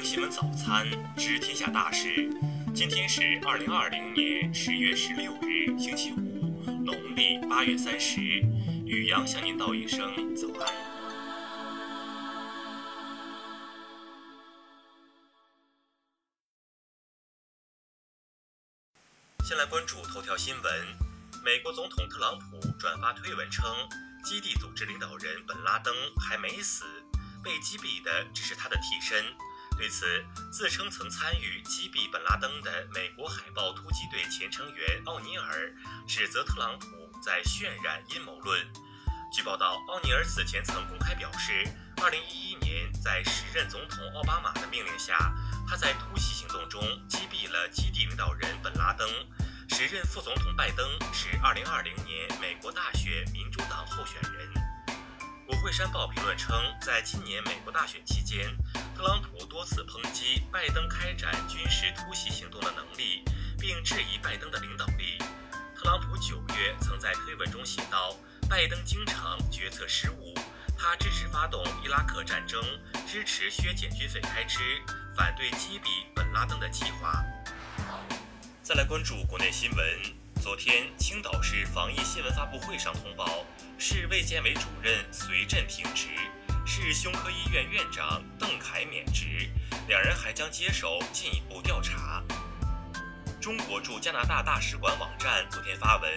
听新闻早餐知天下大事。今天是二零二零年十月十六日，星期五，农历八月三十。宇阳向您道一声早安。先来关注头条新闻：美国总统特朗普转发推文称，基地组织领导人本拉登还没死。被击毙的只是他的替身。对此，自称曾参与击毙本拉登的美国海豹突击队前成员奥尼尔指责特朗普在渲染阴谋论。据报道，奥尼尔此前曾公开表示，2011年在时任总统奥巴马的命令下，他在突袭行动中击毙了基地领导人本拉登。时任副总统拜登是2020年美国大选民主党候选人。《国会山报》评论称，在今年美国大选期间，特朗普多次抨击拜登开展军事突袭行动的能力，并质疑拜登的领导力。特朗普九月曾在推文中写道：“拜登经常决策失误，他支持发动伊拉克战争，支持削减军费开支，反对击毙本拉登的计划。”再来关注国内新闻。昨天，青岛市防疫新闻发布会上通报，市卫健委主任隋振停职，市胸科医院院长邓凯免职，两人还将接手进一步调查。中国驻加拿大大使馆网站昨天发文，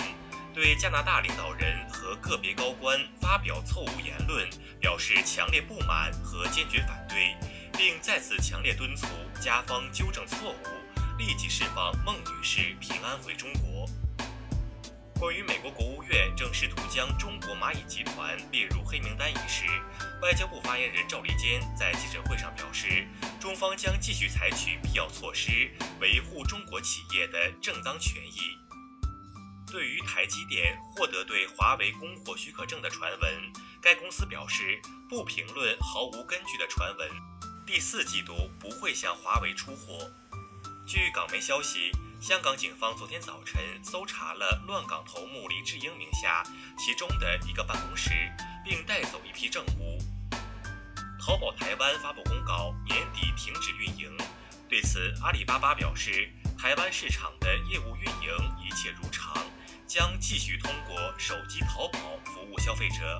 对加拿大领导人和个别高官发表错误言论表示强烈不满和坚决反对，并再次强烈敦促加方纠正错误，立即释放孟女士平安回中国。关于美国国正试图将中国蚂蚁集团列入黑名单一事，外交部发言人赵立坚在记者会上表示，中方将继续采取必要措施，维护中国企业的正当权益。对于台积电获得对华为供货许可证的传闻，该公司表示不评论毫无根据的传闻，第四季度不会向华为出货。据港媒消息。香港警方昨天早晨搜查了乱港头目李志英名下其中的一个办公室，并带走一批证物。淘宝台湾发布公告，年底停止运营。对此，阿里巴巴表示，台湾市场的业务运营一切如常，将继续通过手机淘宝服务消费者。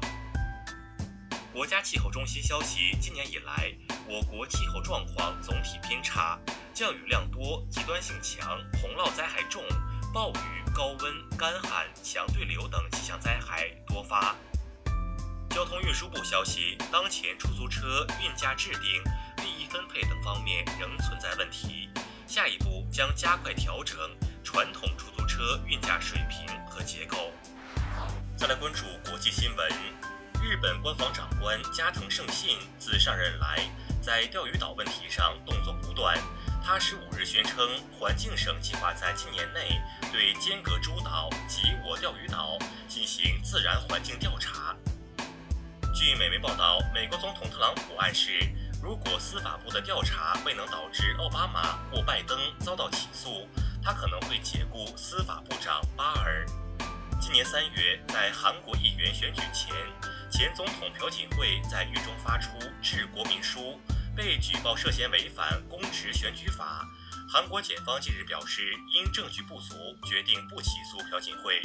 国家气候中心消息，今年以来，我国气候状况总体偏差。降雨量多、极端性强、洪涝灾害重、暴雨、高温、干旱、强对流等气象灾害多发。交通运输部消息，当前出租车运价制定、利益分配等方面仍存在问题，下一步将加快调整传统出租车运价水平和结构。再来关注国际新闻，日本官方长官加藤胜信自上任来，在钓鱼岛问题上动作不断。他十五日宣称，环境省计划在今年内对尖阁诸岛及我钓鱼岛进行自然环境调查。据美媒报道，美国总统特朗普暗示，如果司法部的调查未能导致奥巴马或拜登遭到起诉，他可能会解雇司法部长巴尔。今年三月，在韩国议员选举前，前总统朴槿惠在狱中发出致国民书。被举报涉嫌违反公职选举法，韩国检方近日表示，因证据不足，决定不起诉朴槿惠。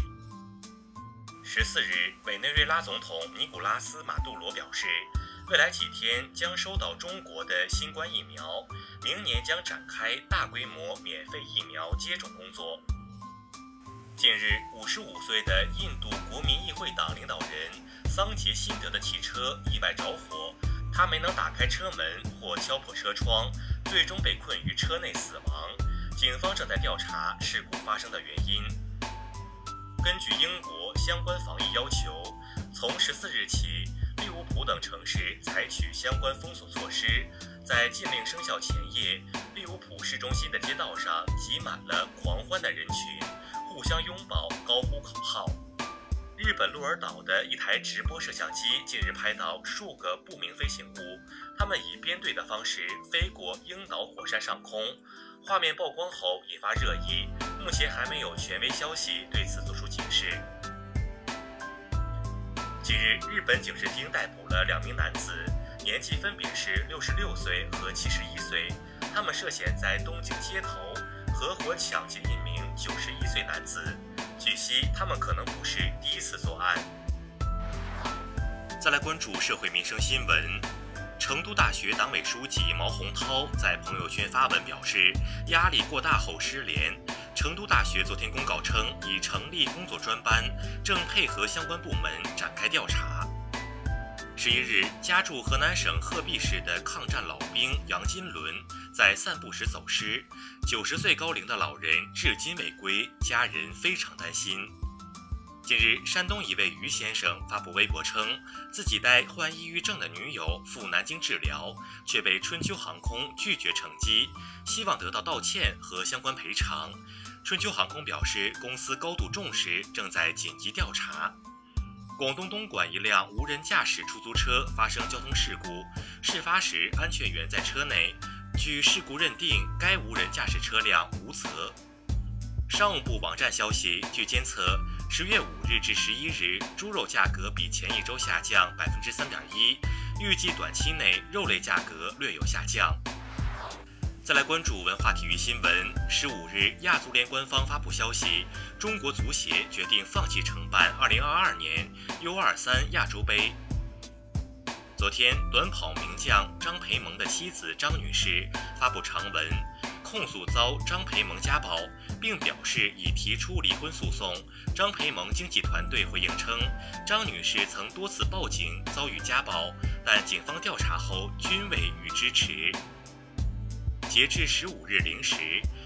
十四日，委内瑞拉总统尼古拉斯·马杜罗表示，未来几天将收到中国的新冠疫苗，明年将展开大规模免费疫苗接种工作。近日，五十五岁的印度国民议会党领导人桑杰辛德的汽车意外着火。他没能打开车门或敲破车窗，最终被困于车内死亡。警方正在调查事故发生的原因。根据英国相关防疫要求，从十四日起，利物浦等城市采取相关封锁措施。在禁令生效前夜，利物浦市中心的街道上挤满了狂欢的人群，互相拥抱，高呼口号。日本鹿儿岛的一台直播摄像机近日拍到数个不明飞行物，它们以编队的方式飞过樱岛火山上空。画面曝光后引发热议，目前还没有权威消息对此作出解释。近日，日本警视厅逮捕了两名男子，年纪分别是六十六岁和七十一岁。他们涉嫌在东京街头合伙抢劫一名九十一岁男子。据悉，他们可能不是第一次作案。再来关注社会民生新闻。成都大学党委书记毛洪涛在朋友圈发文表示，压力过大后失联。成都大学昨天公告称，已成立工作专班，正配合相关部门展开调查。十一日，家住河南省鹤壁市的抗战老兵杨金伦在散步时走失，九十岁高龄的老人至今未归，家人非常担心。近日，山东一位于先生发布微博称，自己带患抑郁症的女友赴南京治疗，却被春秋航空拒绝乘机，希望得到道歉和相关赔偿。春秋航空表示，公司高度重视，正在紧急调查。广东东莞一辆无人驾驶出租车发生交通事故，事发时安全员在车内，据事故认定，该无人驾驶车辆无责。商务部网站消息，据监测。十月五日至十一日，猪肉价格比前一周下降百分之三点一，预计短期内肉类价格略有下降。再来关注文化体育新闻。十五日，亚足联官方发布消息，中国足协决定放弃承办二零二二年 U 二三亚洲杯。昨天，短跑名将张培萌的妻子张女士发布长文。控诉遭张培萌家暴，并表示已提出离婚诉讼。张培萌经纪团队回应称，张女士曾多次报警遭遇家暴，但警方调查后均未予支持。截至十五日零时，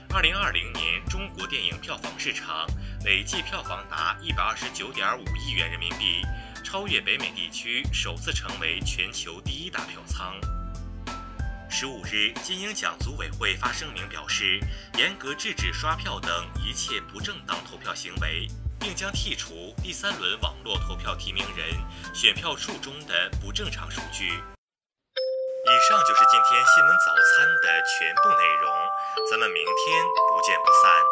二零二零年中国电影票房市场累计票房达一百二十九点五亿元人民币，超越北美地区，首次成为全球第一大票仓。十五日，金鹰奖组委会发声明表示，严格制止刷票等一切不正当投票行为，并将剔除第三轮网络投票提名人选票数中的不正常数据。以上就是今天新闻早餐的全部内容，咱们明天不见不散。